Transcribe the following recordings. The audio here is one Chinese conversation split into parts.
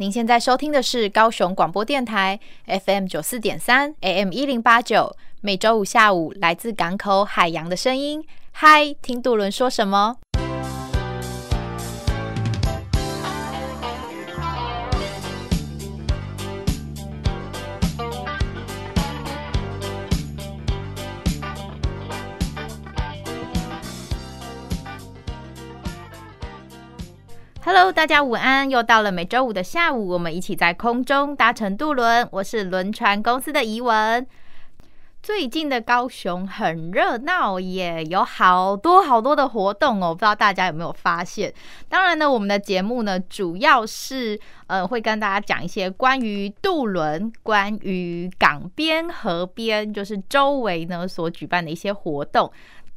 您现在收听的是高雄广播电台 FM 九四点三 AM 一零八九，每周五下午来自港口海洋的声音。嗨，听杜伦说什么？Hello，大家午安！又到了每周五的下午，我们一起在空中搭乘渡轮。我是轮船公司的怡文。最近的高雄很热闹耶，有好多好多的活动哦，不知道大家有没有发现？当然呢，我们的节目呢，主要是呃会跟大家讲一些关于渡轮、关于港边、河边，就是周围呢所举办的一些活动。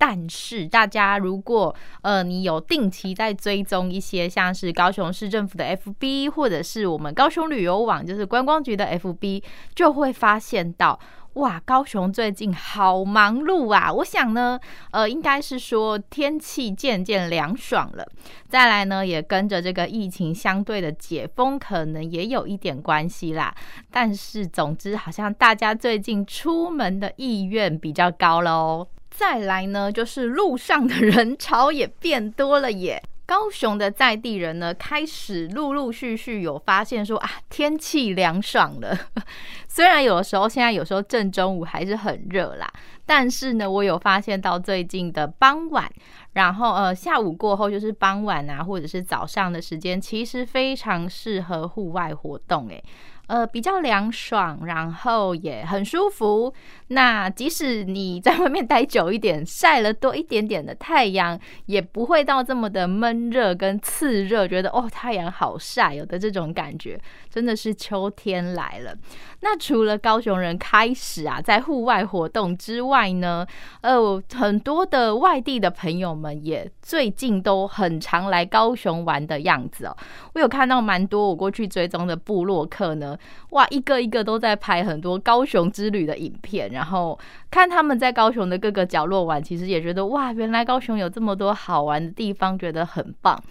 但是大家如果呃你有定期在追踪一些像是高雄市政府的 FB 或者是我们高雄旅游网就是观光局的 FB，就会发现到哇，高雄最近好忙碌啊！我想呢，呃，应该是说天气渐渐凉爽了，再来呢也跟着这个疫情相对的解封，可能也有一点关系啦。但是总之，好像大家最近出门的意愿比较高喽。再来呢，就是路上的人潮也变多了耶。高雄的在地人呢，开始陆陆续续有发现说啊，天气凉爽了。虽然有的时候现在有时候正中午还是很热啦，但是呢，我有发现到最近的傍晚，然后呃下午过后就是傍晚啊，或者是早上的时间，其实非常适合户外活动诶。呃，比较凉爽，然后也很舒服。那即使你在外面待久一点，晒了多一点点的太阳，也不会到这么的闷热跟刺热，觉得哦，太阳好晒，有的这种感觉，真的是秋天来了。那除了高雄人开始啊，在户外活动之外呢，呃，很多的外地的朋友们也最近都很常来高雄玩的样子哦。我有看到蛮多我过去追踪的部落客呢。哇，一个一个都在拍很多高雄之旅的影片，然后看他们在高雄的各个角落玩，其实也觉得哇，原来高雄有这么多好玩的地方，觉得很棒。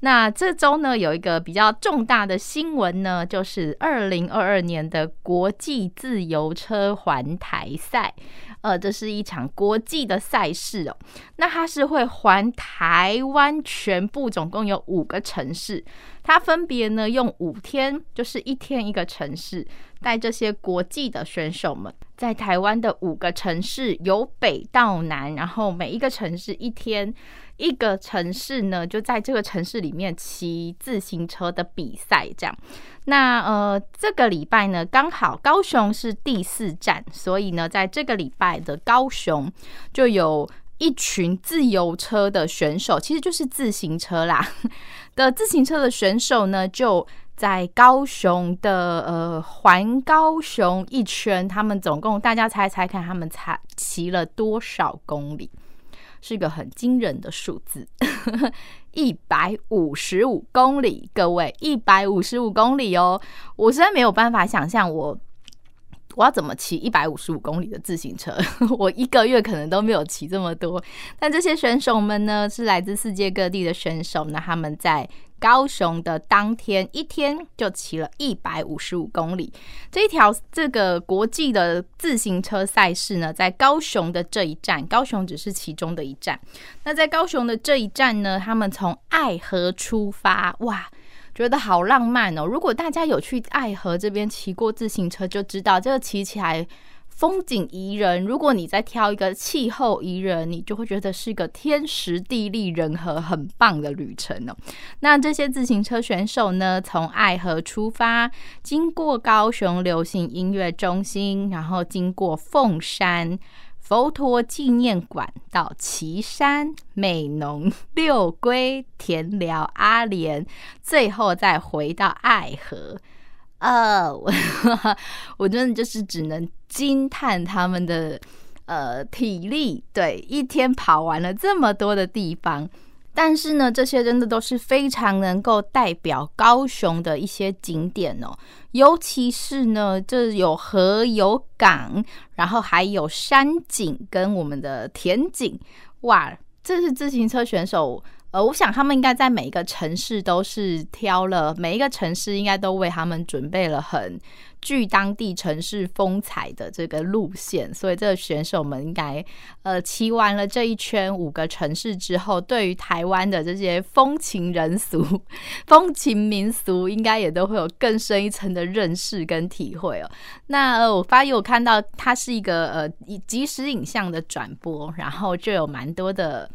那这周呢，有一个比较重大的新闻呢，就是二零二二年的国际自由车环台赛。呃，这是一场国际的赛事哦。那它是会环台湾全部，总共有五个城市。它分别呢用五天，就是一天一个城市，带这些国际的选手们在台湾的五个城市由北到南，然后每一个城市一天。一个城市呢，就在这个城市里面骑自行车的比赛，这样。那呃，这个礼拜呢，刚好高雄是第四站，所以呢，在这个礼拜的高雄就有一群自由车的选手，其实就是自行车啦 的自行车的选手呢，就在高雄的呃环高雄一圈，他们总共大家猜猜看，他们才骑了多少公里？是一个很惊人的数字，一百五十五公里，各位，一百五十五公里哦！我实在没有办法想象我我要怎么骑一百五十五公里的自行车，我一个月可能都没有骑这么多。但这些选手们呢，是来自世界各地的选手，那他们在。高雄的当天一天就骑了一百五十五公里，这一条这个国际的自行车赛事呢，在高雄的这一站，高雄只是其中的一站。那在高雄的这一站呢，他们从爱河出发，哇，觉得好浪漫哦！如果大家有去爱河这边骑过自行车，就知道这个骑起来。风景宜人，如果你再挑一个气候宜人，你就会觉得是一个天时地利人和很棒的旅程哦。那这些自行车选手呢，从爱河出发，经过高雄流行音乐中心，然后经过凤山佛陀纪念馆，到旗山、美浓、六龟、田寮、阿莲，最后再回到爱河。呃，我我真的就是只能惊叹他们的呃体力，对，一天跑完了这么多的地方。但是呢，这些真的都是非常能够代表高雄的一些景点哦，尤其是呢，这有河有港，然后还有山景跟我们的田景，哇，这是自行车选手。呃，我想他们应该在每一个城市都是挑了，每一个城市应该都为他们准备了很具当地城市风采的这个路线，所以这个选手们应该呃骑完了这一圈五个城市之后，对于台湾的这些风情人俗、风情民俗，应该也都会有更深一层的认识跟体会哦。那呃，我发现我看到它是一个呃以即时影像的转播，然后就有蛮多的。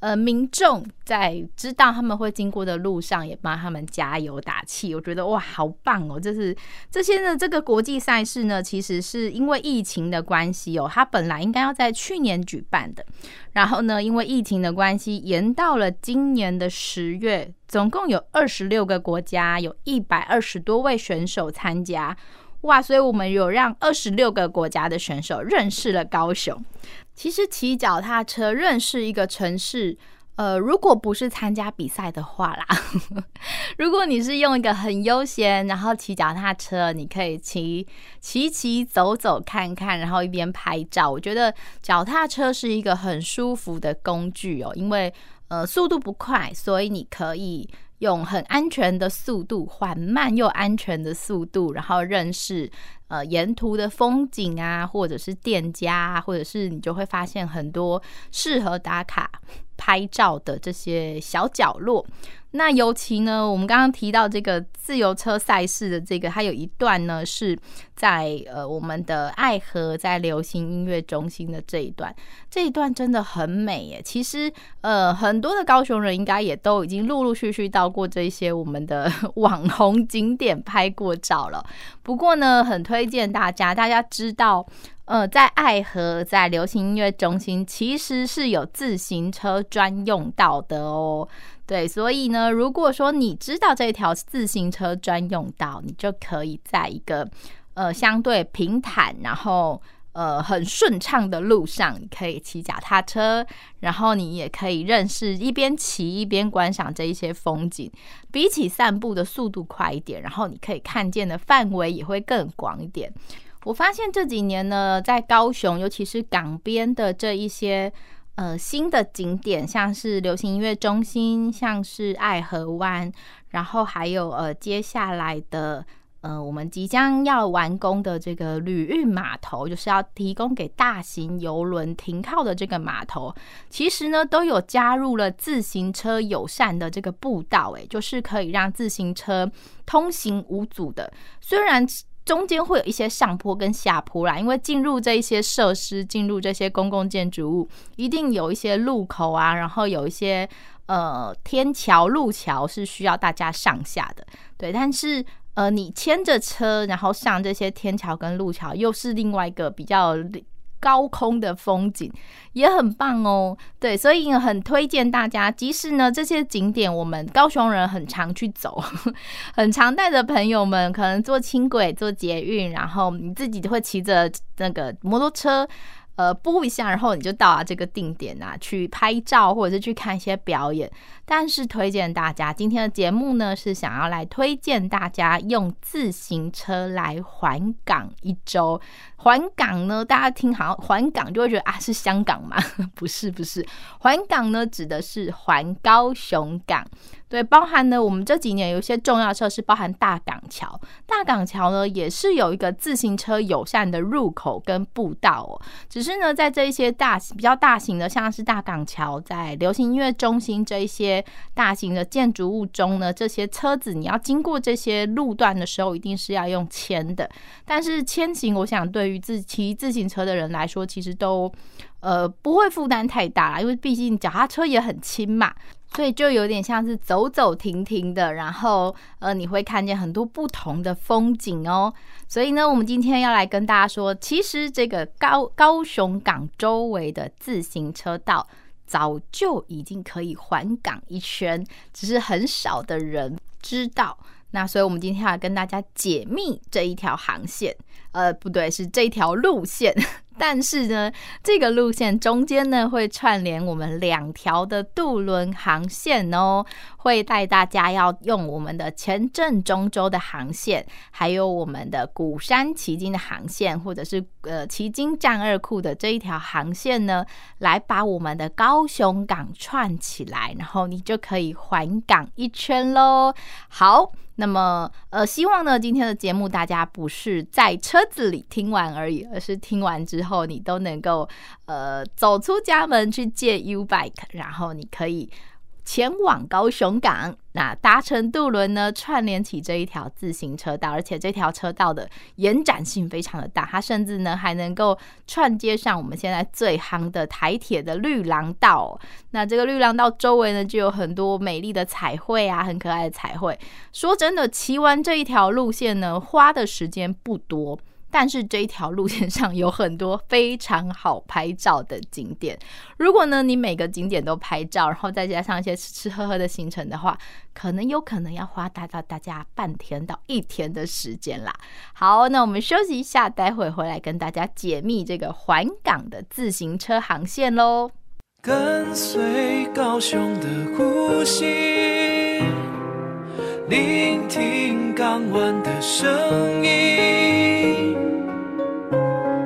呃，民众在知道他们会经过的路上，也帮他们加油打气。我觉得哇，好棒哦！这是这些呢，这个国际赛事呢，其实是因为疫情的关系哦，它本来应该要在去年举办的，然后呢，因为疫情的关系，延到了今年的十月。总共有二十六个国家，有一百二十多位选手参加。哇，所以我们有让二十六个国家的选手认识了高雄。其实骑脚踏车认识一个城市，呃，如果不是参加比赛的话啦，如果你是用一个很悠闲，然后骑脚踏车，你可以骑骑骑走走看看，然后一边拍照。我觉得脚踏车是一个很舒服的工具哦，因为呃速度不快，所以你可以。用很安全的速度，缓慢又安全的速度，然后认识呃沿途的风景啊，或者是店家，或者是你就会发现很多适合打卡拍照的这些小角落。那尤其呢，我们刚刚提到这个自由车赛事的这个，它有一段呢是在呃我们的爱河在流行音乐中心的这一段，这一段真的很美耶。其实呃很多的高雄人应该也都已经陆陆续续到过这些我们的 网红景点拍过照了。不过呢，很推荐大家，大家知道呃在爱河在流行音乐中心其实是有自行车专用道的哦。对，所以呢，如果说你知道这条自行车专用道，你就可以在一个呃相对平坦，然后呃很顺畅的路上，你可以骑脚踏车，然后你也可以认识一边骑一边观赏这一些风景，比起散步的速度快一点，然后你可以看见的范围也会更广一点。我发现这几年呢，在高雄，尤其是港边的这一些。呃，新的景点像是流行音乐中心，像是爱河湾，然后还有呃，接下来的呃，我们即将要完工的这个旅运码头，就是要提供给大型游轮停靠的这个码头，其实呢都有加入了自行车友善的这个步道，诶，就是可以让自行车通行无阻的，虽然。中间会有一些上坡跟下坡啦，因为进入这一些设施，进入这些公共建筑物，一定有一些路口啊，然后有一些呃天桥、路桥是需要大家上下的，对。但是呃，你牵着车，然后上这些天桥跟路桥，又是另外一个比较。高空的风景也很棒哦，对，所以很推荐大家。即使呢，这些景点我们高雄人很常去走，很常带着朋友们，可能坐轻轨、坐捷运，然后你自己就会骑着那个摩托车。呃，播一下，然后你就到了这个定点啊，去拍照或者是去看一些表演。但是推荐大家，今天的节目呢，是想要来推荐大家用自行车来环港一周。环港呢，大家听好环港就会觉得啊，是香港吗？不是，不是，环港呢指的是环高雄港。对，包含呢，我们这几年有一些重要设施，包含大港桥。大港桥呢，也是有一个自行车友善的入口跟步道哦。只是呢，在这一些大比较大型的，像是大港桥，在流行音乐中心这一些大型的建筑物中呢，这些车子你要经过这些路段的时候，一定是要用牵的。但是牵行，我想对于自骑自行车的人来说，其实都呃不会负担太大啦，因为毕竟脚踏车也很轻嘛。所以就有点像是走走停停的，然后呃，你会看见很多不同的风景哦。所以呢，我们今天要来跟大家说，其实这个高高雄港周围的自行车道早就已经可以环港一圈，只是很少的人知道。那所以我们今天要跟大家解密这一条航线，呃，不对，是这一条路线。但是呢，这个路线中间呢，会串联我们两条的渡轮航线哦，会带大家要用我们的前镇中州的航线，还有我们的鼓山旗津的航线，或者是呃旗津战二库的这一条航线呢，来把我们的高雄港串起来，然后你就可以环港一圈喽。好。那么，呃，希望呢，今天的节目大家不是在车子里听完而已，而是听完之后你都能够，呃，走出家门去借 U bike，然后你可以。前往高雄港，那搭乘渡轮呢，串联起这一条自行车道，而且这条车道的延展性非常的大，它甚至呢还能够串接上我们现在最夯的台铁的绿廊道。那这个绿廊道周围呢，就有很多美丽的彩绘啊，很可爱的彩绘。说真的，骑完这一条路线呢，花的时间不多。但是这一条路线上有很多非常好拍照的景点。如果呢，你每个景点都拍照，然后再加上一些吃吃喝喝的行程的话，可能有可能要花大到大家半天到一天的时间啦。好，那我们休息一下，待会回来跟大家解密这个环港的自行车航线喽。跟随高雄的呼吸，聆听港湾的声音。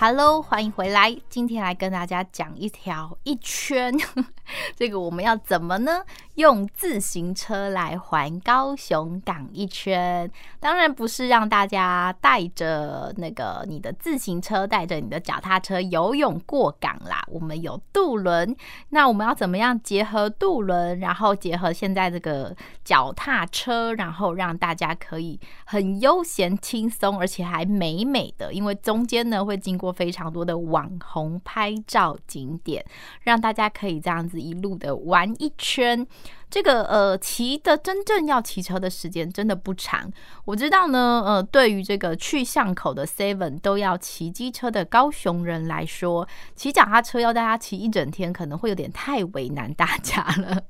？Hello，欢迎回来。今天来跟大家讲一条一圈，这个我们要怎么呢？用自行车来环高雄港一圈，当然不是让大家带着那个你的自行车，带着你的脚踏车游泳过港啦。我们有渡轮，那我们要怎么样结合渡轮，然后结合现在这个脚踏车，然后让大家可以很悠闲轻松，而且还美美的，因为中间呢会经过非常多的网红拍照景点，让大家可以这样子一路的玩一圈。这个呃，骑的真正要骑车的时间真的不长。我知道呢，呃，对于这个去巷口的 Seven 都要骑机车的高雄人来说，骑脚踏车要大家骑一整天，可能会有点太为难大家了。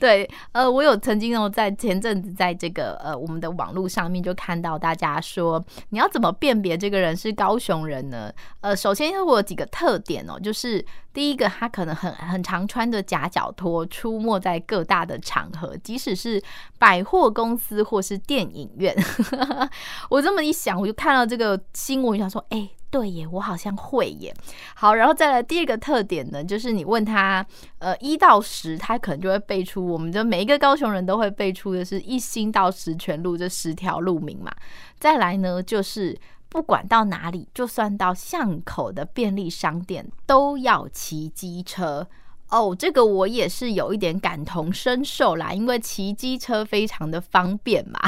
对，呃，我有曾经哦，在前阵子在这个呃我们的网络上面就看到大家说，你要怎么辨别这个人是高雄人呢？呃，首先我有几个特点哦，就是第一个，他可能很很常穿着夹脚拖出没在各大的场合，即使是百货公司或是电影院。我这么一想，我就看到这个新闻，我想说，哎、对耶，我好像会耶。好，然后再来第二个特点呢，就是你问他，呃，一到十，他可能就会背出，我们就每一个高雄人都会背出的是一星到十全路这十条路名嘛。再来呢，就是不管到哪里，就算到巷口的便利商店，都要骑机车。哦这个我也是有一点感同身受啦，因为骑机车非常的方便嘛。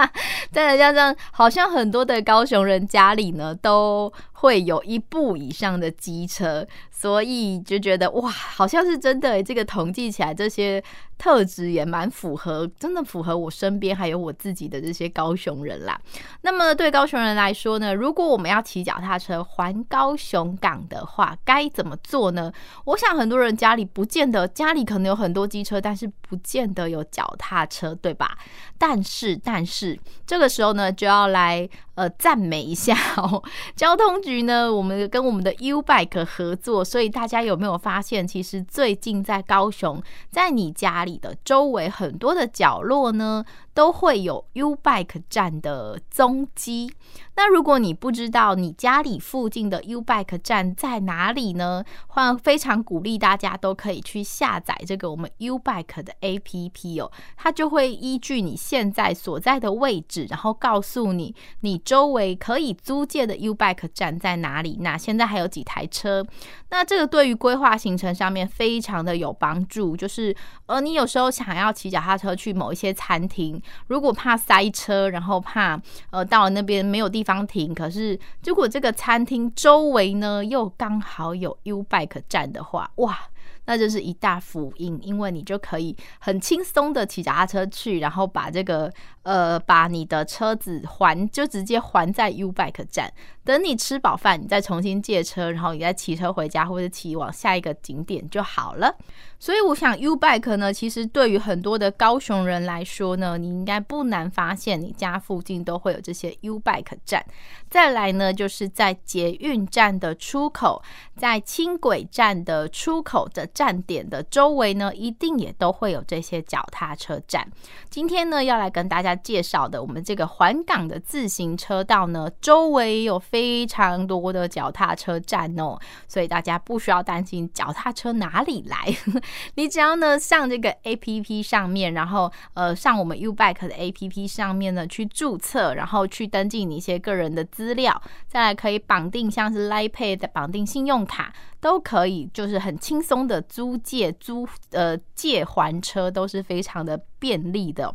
再加上好像很多的高雄人家里呢都会有一部以上的机车，所以就觉得哇，好像是真的。这个统计起来，这些特质也蛮符合，真的符合我身边还有我自己的这些高雄人啦。那么对高雄人来说呢，如果我们要骑脚踏车环高雄港的话，该怎么做呢？我想很多人家里不见得，家里可能有很多机车，但是不见得有脚踏车，对吧？但是，但是这个时候呢，就要来呃赞美一下哦，交通局呢，我们跟我们的 U Bike 合作，所以大家有没有发现，其实最近在高雄，在你家里的周围很多的角落呢，都会有 U-Bike 站的踪迹。那如果你不知道你家里附近的 U-Bike 站在哪里呢？欢非常鼓励大家都可以去下载这个我们 U-Bike 的 APP 哦，它就会依据你现在所在的位置，然后告诉你你周围可以租借的 U-Bike 站在哪里，那现在还有几台车。那这个对于规划行程上面非常的有帮助，就是呃，你有时候想要骑脚踏车去某一些餐厅，如果怕塞车，然后怕呃到了那边没有地方。停，可是如果这个餐厅周围呢又刚好有 U-Bike 站的话，哇，那就是一大福音，因为你就可以很轻松的骑脚踏车去，然后把这个呃把你的车子还就直接还在 U-Bike 站，等你吃饱饭，你再重新借车，然后你再骑车回家或者骑往下一个景点就好了。所以我想，U-Bike 呢，其实对于很多的高雄人来说呢，你应该不难发现，你家附近都会有这些 U-Bike 站。再来呢，就是在捷运站的出口，在轻轨站的出口的站点的周围呢，一定也都会有这些脚踏车站。今天呢，要来跟大家介绍的，我们这个环港的自行车道呢，周围有非常多的脚踏车站哦，所以大家不需要担心脚踏车哪里来。你只要呢上这个 APP 上面，然后呃上我们 U-Bike 的 APP 上面呢去注册，然后去登记你一些个人的资料，再来可以绑定像是 Line Pay 的绑定信用卡，都可以，就是很轻松的租借租呃借还车都是非常的便利的。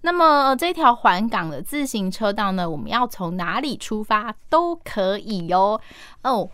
那么这条环港的自行车道呢，我们要从哪里出发都可以哟。哦，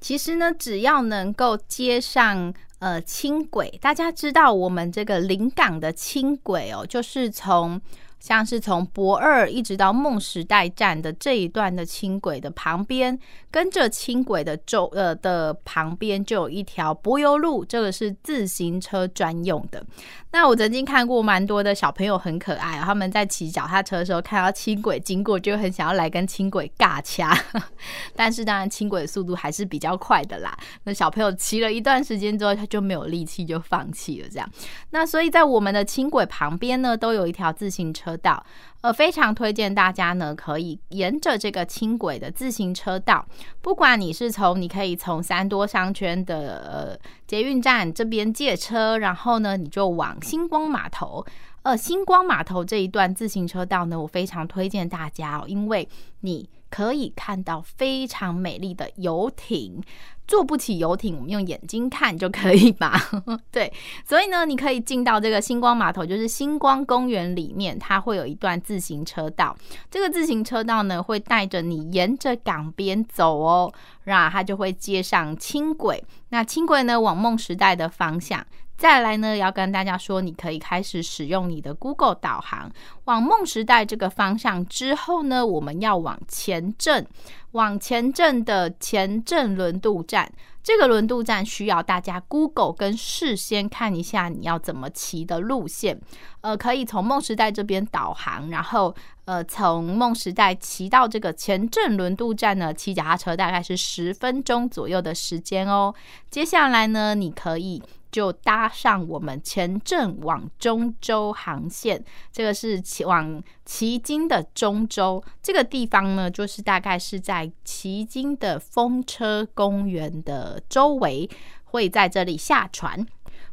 其实呢，只要能够接上。呃，轻轨，大家知道我们这个临港的轻轨哦，就是从。像是从博二一直到梦时代站的这一段的轻轨的旁边，跟着轻轨的周呃的旁边就有一条柏油路，这个是自行车专用的。那我曾经看过蛮多的小朋友很可爱，他们在骑脚踏车的时候看到轻轨经过，就很想要来跟轻轨尬掐。但是当然轻轨速度还是比较快的啦。那小朋友骑了一段时间之后，他就没有力气，就放弃了这样。那所以在我们的轻轨旁边呢，都有一条自行车道，呃，非常推荐大家呢，可以沿着这个轻轨的自行车道，不管你是从，你可以从三多商圈的呃捷运站这边借车，然后呢，你就往星光码头，呃，星光码头这一段自行车道呢，我非常推荐大家哦，因为你。可以看到非常美丽的游艇，坐不起游艇，我们用眼睛看就可以吧？对，所以呢，你可以进到这个星光码头，就是星光公园里面，它会有一段自行车道。这个自行车道呢，会带着你沿着港边走哦，然后它就会接上轻轨。那轻轨呢，往梦时代的方向。再来呢，要跟大家说，你可以开始使用你的 Google 导航，往梦时代这个方向之后呢，我们要往前镇，往前镇的前镇轮渡站。这个轮渡站需要大家 Google 跟事先看一下你要怎么骑的路线。呃，可以从梦时代这边导航，然后呃，从梦时代骑到这个前镇轮渡站呢，骑脚踏车大概是十分钟左右的时间哦。接下来呢，你可以。就搭上我们前镇往中洲航线，这个是往旗津的中洲这个地方呢，就是大概是在旗津的风车公园的周围，会在这里下船。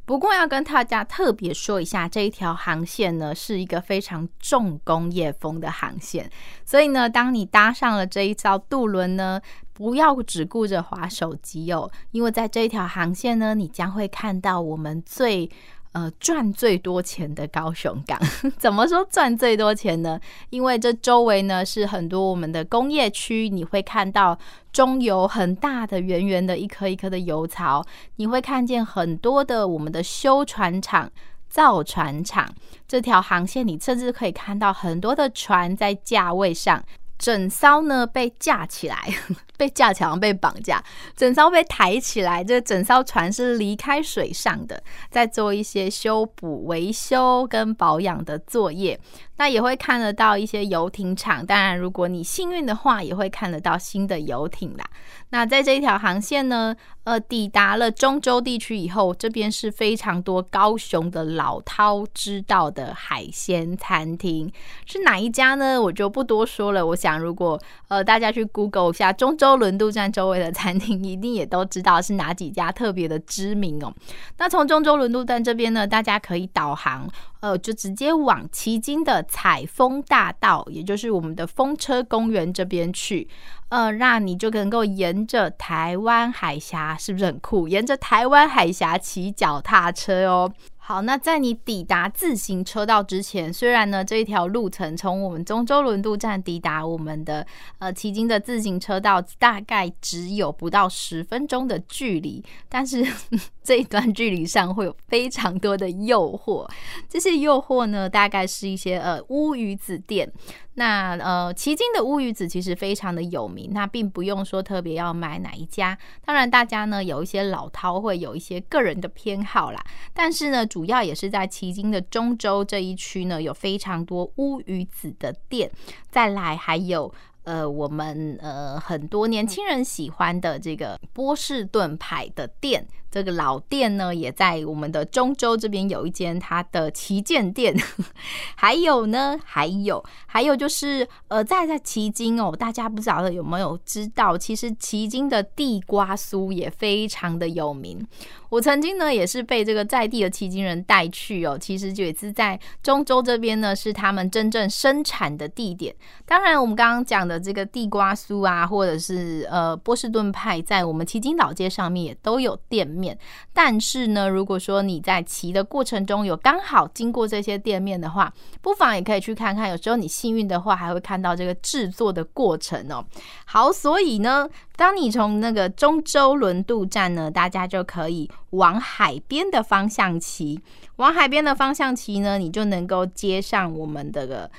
不过要跟大家特别说一下，这一条航线呢，是一个非常重工业风的航线，所以呢，当你搭上了这一艘渡轮呢。不要只顾着划手机哦，因为在这一条航线呢，你将会看到我们最呃赚最多钱的高雄港。怎么说赚最多钱呢？因为这周围呢是很多我们的工业区，你会看到中油很大的圆圆的一颗一颗的油槽，你会看见很多的我们的修船厂、造船厂。这条航线你甚至可以看到很多的船在价位上。整艘呢被架起来，被架起来，被绑架，整艘被抬起来。这整艘船是离开水上的，在做一些修补、维修跟保养的作业。那也会看得到一些游艇场。当然，如果你幸运的话，也会看得到新的游艇啦。那在这一条航线呢，呃，抵达了中州地区以后，这边是非常多高雄的老饕知道的海鲜餐厅，是哪一家呢？我就不多说了。我想，如果呃大家去 Google 一下中州轮渡站周围的餐厅，一定也都知道是哪几家特别的知名哦。那从中州轮渡站这边呢，大家可以导航，呃，就直接往奇经的采风大道，也就是我们的风车公园这边去。呃，那你就能够沿着台湾海峡，是不是很酷？沿着台湾海峡骑脚踏车哦。好，那在你抵达自行车道之前，虽然呢这一条路程从我们中州轮渡站抵达我们的呃旗津的自行车道大概只有不到十分钟的距离，但是 这一段距离上会有非常多的诱惑。这些诱惑呢，大概是一些呃乌鱼子店。那呃旗津的乌鱼子其实非常的有名，那并不用说特别要买哪一家。当然，大家呢有一些老饕会有一些个人的偏好啦，但是呢。主主要也是在旗津的中州这一区呢，有非常多乌鱼子的店。再来还有呃，我们呃很多年轻人喜欢的这个波士顿牌的店。这个老店呢，也在我们的中州这边有一间它的旗舰店。还有呢，还有还有就是呃，在在旗津哦，大家不知道有没有知道，其实旗津的地瓜酥也非常的有名。我曾经呢，也是被这个在地的旗津人带去哦。其实就也是在中州这边呢，是他们真正生产的地点。当然，我们刚刚讲的这个地瓜酥啊，或者是呃波士顿派，在我们旗津老街上面也都有店面。面但是呢，如果说你在骑的过程中有刚好经过这些店面的话，不妨也可以去看看。有时候你幸运的话，还会看到这个制作的过程哦。好，所以呢。当你从那个中州轮渡站呢，大家就可以往海边的方向骑，往海边的方向骑呢，你就能够接上我们的个。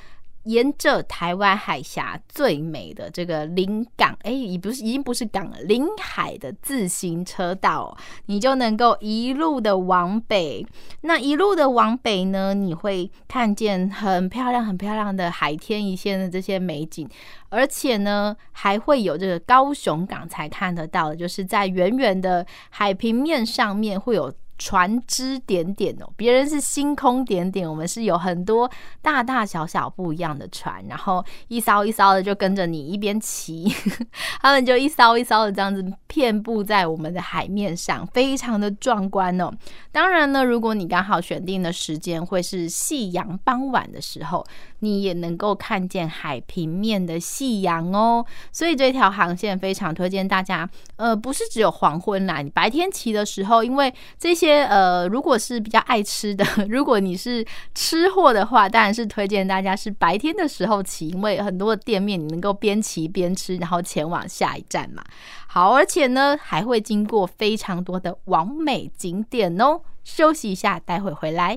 沿着台湾海峡最美的这个临港，哎，已不是，已经不是港了，临海的自行车道，你就能够一路的往北。那一路的往北呢，你会看见很漂亮、很漂亮的海天一线的这些美景，而且呢，还会有这个高雄港才看得到的，就是在远远的海平面上面会有。船只点点哦，别人是星空点点，我们是有很多大大小小不一样的船，然后一艘一艘的就跟着你一边骑，他们就一艘一艘的这样子遍布在我们的海面上，非常的壮观哦。当然呢，如果你刚好选定的时间会是夕阳傍晚的时候，你也能够看见海平面的夕阳哦。所以这条航线非常推荐大家，呃，不是只有黄昏啦，你白天骑的时候，因为这些。呃，如果是比较爱吃的，如果你是吃货的话，当然是推荐大家是白天的时候骑，因为很多的店面你能够边骑边吃，然后前往下一站嘛。好，而且呢还会经过非常多的完美景点哦。休息一下，待会回来。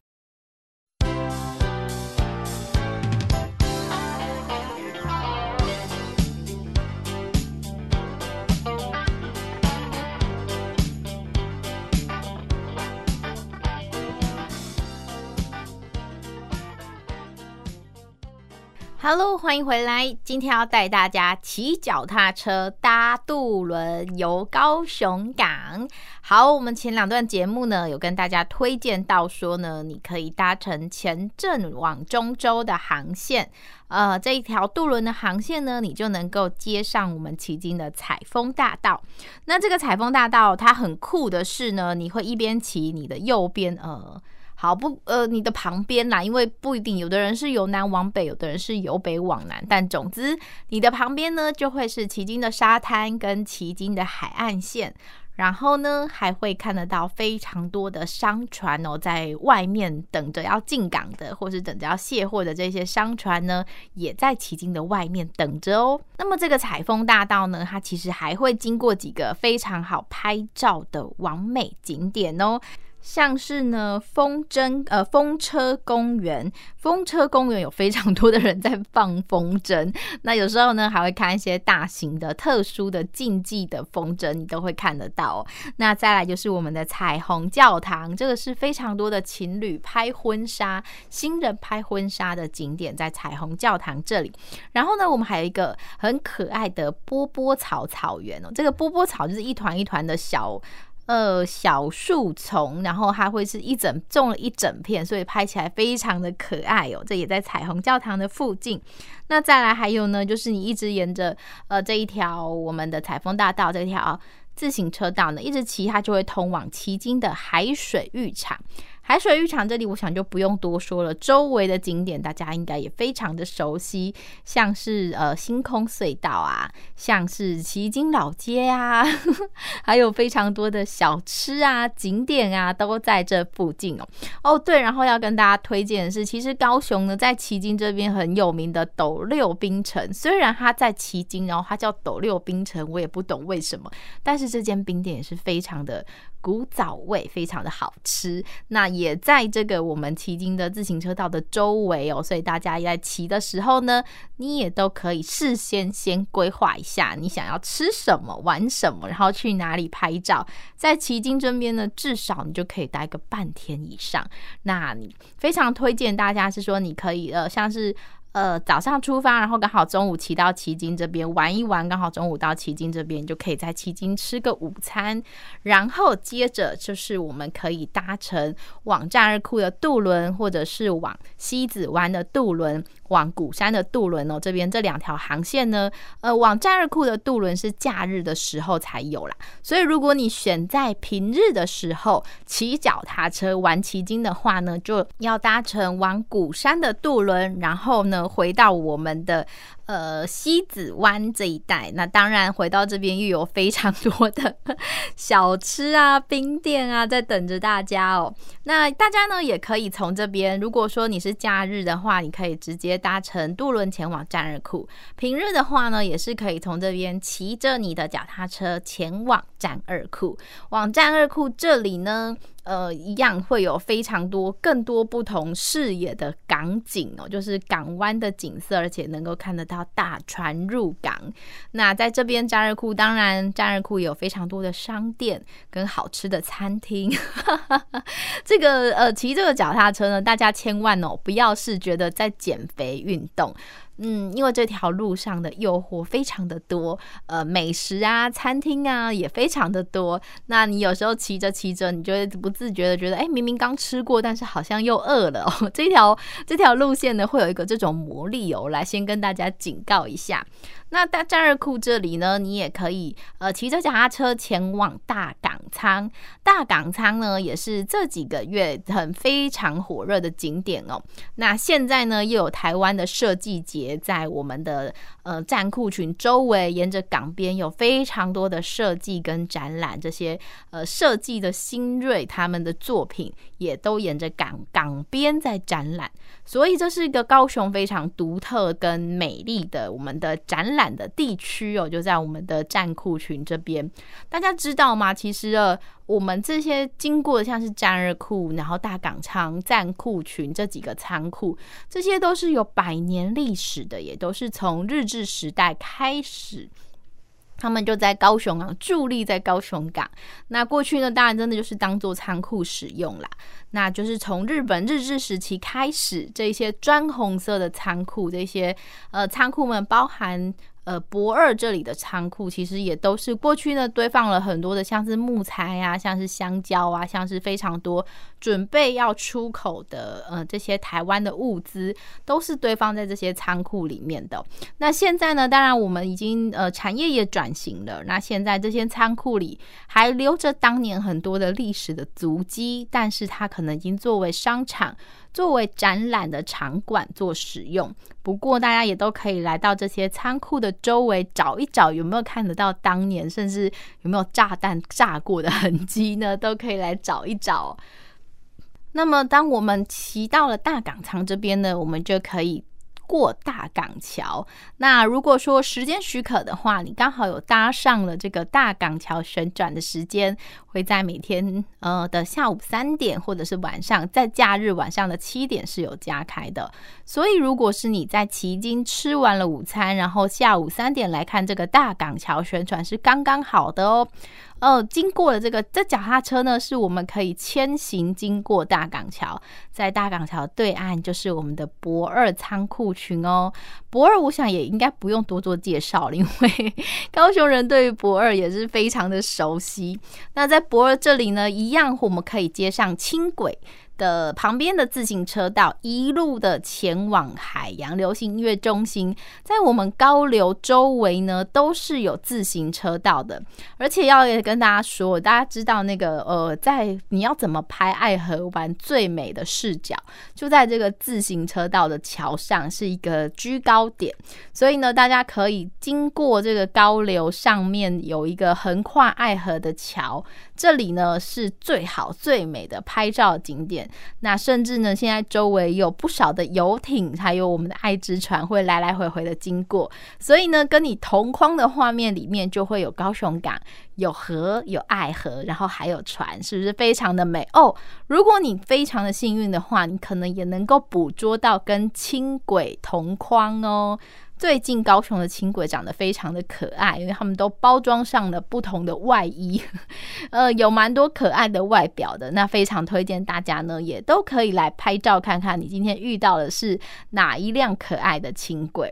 ？Hello，欢迎回来。今天要带大家骑脚踏车、搭渡轮游高雄港。好，我们前两段节目呢，有跟大家推荐到说呢，你可以搭乘前镇往中州的航线。呃，这一条渡轮的航线呢，你就能够接上我们旗津的采风大道。那这个采风大道它很酷的是呢，你会一边骑，你的右边呃。好不呃你的旁边啦，因为不一定，有的人是由南往北，有的人是由北往南，但总之你的旁边呢就会是旗津的沙滩跟旗津的海岸线。然后呢，还会看得到非常多的商船哦，在外面等着要进港的，或是等着要卸货的这些商船呢，也在旗津的外面等着哦。那么这个采风大道呢，它其实还会经过几个非常好拍照的完美景点哦。像是呢，风筝呃风车公园，风车公园有非常多的人在放风筝。那有时候呢，还会看一些大型的、特殊的竞技的风筝，你都会看得到。那再来就是我们的彩虹教堂，这个是非常多的情侣拍婚纱、新人拍婚纱的景点，在彩虹教堂这里。然后呢，我们还有一个很可爱的波波草草原哦，这个波波草就是一团一团的小。呃，小树丛，然后它会是一整种了一整片，所以拍起来非常的可爱哦。这也在彩虹教堂的附近。那再来还有呢，就是你一直沿着呃这一条我们的彩虹大道这条自行车道呢，一直骑，它就会通往奇经的海水浴场。海水浴场这里，我想就不用多说了。周围的景点大家应该也非常的熟悉，像是呃星空隧道啊，像是旗津老街啊，呵 呵还有非常多的小吃啊、景点啊，都在这附近哦。哦，对，然后要跟大家推荐的是，其实高雄呢，在旗津这边很有名的斗六冰城，虽然它在旗津，然后它叫斗六冰城，我也不懂为什么，但是这间冰店也是非常的。古早味非常的好吃，那也在这个我们骑经的自行车道的周围哦，所以大家在骑的时候呢，你也都可以事先先规划一下，你想要吃什么、玩什么，然后去哪里拍照。在骑经这边呢，至少你就可以待个半天以上。那你非常推荐大家是说，你可以呃，像是。呃，早上出发，然后刚好中午骑到旗津这边玩一玩，刚好中午到旗津这边就可以在旗津吃个午餐，然后接着就是我们可以搭乘往战日库的渡轮，或者是往西子湾的渡轮。往鼓山的渡轮哦，这边这两条航线呢，呃，往战二库的渡轮是假日的时候才有啦，所以如果你选在平日的时候骑脚踏车玩骑经的话呢，就要搭乘往鼓山的渡轮，然后呢回到我们的。呃，西子湾这一带，那当然回到这边又有非常多的 小吃啊、冰店啊在等着大家哦。那大家呢也可以从这边，如果说你是假日的话，你可以直接搭乘渡轮前往战二库；平日的话呢，也是可以从这边骑着你的脚踏车前往战二库。往战二库这里呢。呃，一样会有非常多、更多不同视野的港景哦，就是港湾的景色，而且能够看得到大船入港。那在这边战二库，当然战二库有非常多的商店跟好吃的餐厅。这个呃，骑这个脚踏车呢，大家千万哦，不要是觉得在减肥运动。嗯，因为这条路上的诱惑非常的多，呃，美食啊、餐厅啊也非常的多。那你有时候骑着骑着，你就会不自觉的觉得，哎，明明刚吃过，但是好像又饿了哦。这条这条路线呢，会有一个这种魔力哦，来先跟大家警告一下。那在战二库这里呢，你也可以呃骑着脚踏车前往大港仓。大港仓呢，也是这几个月很非常火热的景点哦。那现在呢，又有台湾的设计节在我们的呃战库群周围，沿着港边有非常多的设计跟展览。这些呃设计的新锐他们的作品也都沿着港港边在展览。所以这是一个高雄非常独特跟美丽的我们的展览。的地区哦，就在我们的战库群这边。大家知道吗？其实呃，我们这些经过的像是战日库，然后大港仓、战库群这几个仓库，这些都是有百年历史的，也都是从日治时代开始。他们就在高雄啊，伫立在高雄港。那过去呢，当然真的就是当做仓库使用啦。那就是从日本日治时期开始，这些砖红色的仓库，这些呃仓库们包含呃，博二这里的仓库其实也都是过去呢堆放了很多的，像是木材啊，像是香蕉啊，像是非常多准备要出口的呃这些台湾的物资，都是堆放在这些仓库里面的。那现在呢，当然我们已经呃产业也转型了，那现在这些仓库里还留着当年很多的历史的足迹，但是它可能已经作为商场。作为展览的场馆做使用，不过大家也都可以来到这些仓库的周围找一找，有没有看得到当年，甚至有没有炸弹炸过的痕迹呢？都可以来找一找。那么，当我们骑到了大港仓这边呢，我们就可以。过大港桥，那如果说时间许可的话，你刚好有搭上了这个大港桥旋转的时间，会在每天呃的下午三点，或者是晚上，在假日晚上的七点是有加开的。所以，如果是你在旗津吃完了午餐，然后下午三点来看这个大港桥旋转，是刚刚好的哦。哦，经过了这个，这脚踏车呢，是我们可以牵行经过大港桥，在大港桥对岸就是我们的博二仓库群哦。博二，我想也应该不用多做介绍了，因为 高雄人对于博二也是非常的熟悉。那在博尔这里呢，一样我们可以接上轻轨。的旁边的自行车道，一路的前往海洋流行音乐中心，在我们高流周围呢，都是有自行车道的。而且要跟大家说，大家知道那个呃，在你要怎么拍爱河湾最美的视角，就在这个自行车道的桥上，是一个居高点。所以呢，大家可以经过这个高流上面有一个横跨爱河的桥，这里呢是最好最美的拍照景点。那甚至呢，现在周围有不少的游艇，还有我们的爱之船会来来回回的经过，所以呢，跟你同框的画面里面就会有高雄港，有河，有爱河，然后还有船，是不是非常的美哦？如果你非常的幸运的话，你可能也能够捕捉到跟轻轨同框哦。最近高雄的轻轨长得非常的可爱，因为他们都包装上了不同的外衣，呃，有蛮多可爱的外表的。那非常推荐大家呢，也都可以来拍照看看，你今天遇到的是哪一辆可爱的轻轨。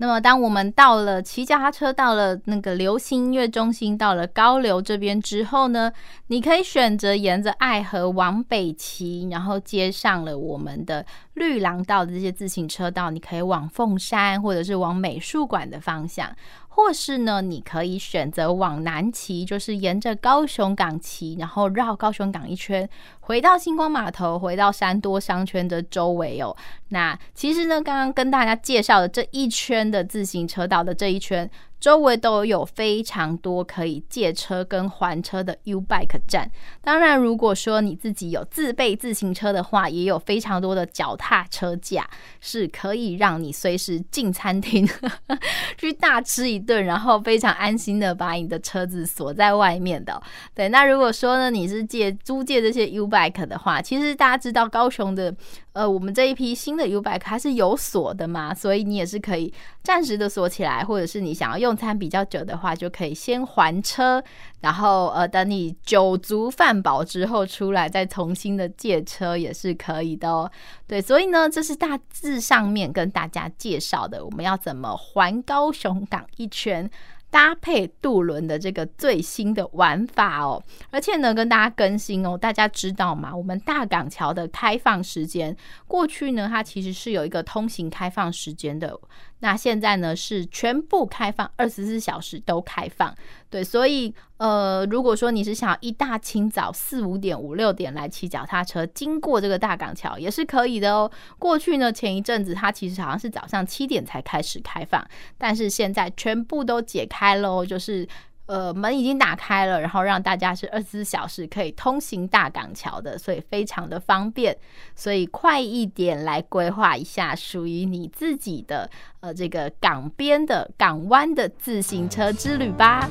那么，当我们到了骑脚踏车到了那个流行音乐中心，到了高流这边之后呢，你可以选择沿着爱河往北骑，然后接上了我们的绿廊道的这些自行车道，你可以往凤山或者是往美术馆的方向。或是呢，你可以选择往南骑，就是沿着高雄港骑，然后绕高雄港一圈，回到星光码头，回到山多商圈的周围哦。那其实呢，刚刚跟大家介绍的这一圈的自行车道的这一圈。周围都有非常多可以借车跟还车的 U-Bike 站。当然，如果说你自己有自备自行车的话，也有非常多的脚踏车架，是可以让你随时进餐厅 去大吃一顿，然后非常安心的把你的车子锁在外面的。对，那如果说呢，你是借租借这些 U-Bike 的话，其实大家知道高雄的。呃，我们这一批新的 U-Bike 还是有锁的嘛，所以你也是可以暂时的锁起来，或者是你想要用餐比较久的话，就可以先还车，然后呃，等你酒足饭饱之后出来再重新的借车也是可以的哦。对，所以呢，这是大致上面跟大家介绍的，我们要怎么环高雄港一圈。搭配渡轮的这个最新的玩法哦，而且呢，跟大家更新哦，大家知道吗？我们大港桥的开放时间，过去呢，它其实是有一个通行开放时间的。那现在呢，是全部开放，二十四小时都开放。对，所以呃，如果说你是想要一大清早四五点、五六点来骑脚踏车经过这个大港桥，也是可以的哦。过去呢，前一阵子它其实好像是早上七点才开始开放，但是现在全部都解开喽，就是。呃，门已经打开了，然后让大家是二十四小时可以通行大港桥的，所以非常的方便，所以快一点来规划一下属于你自己的呃这个港边的港湾的自行车之旅吧。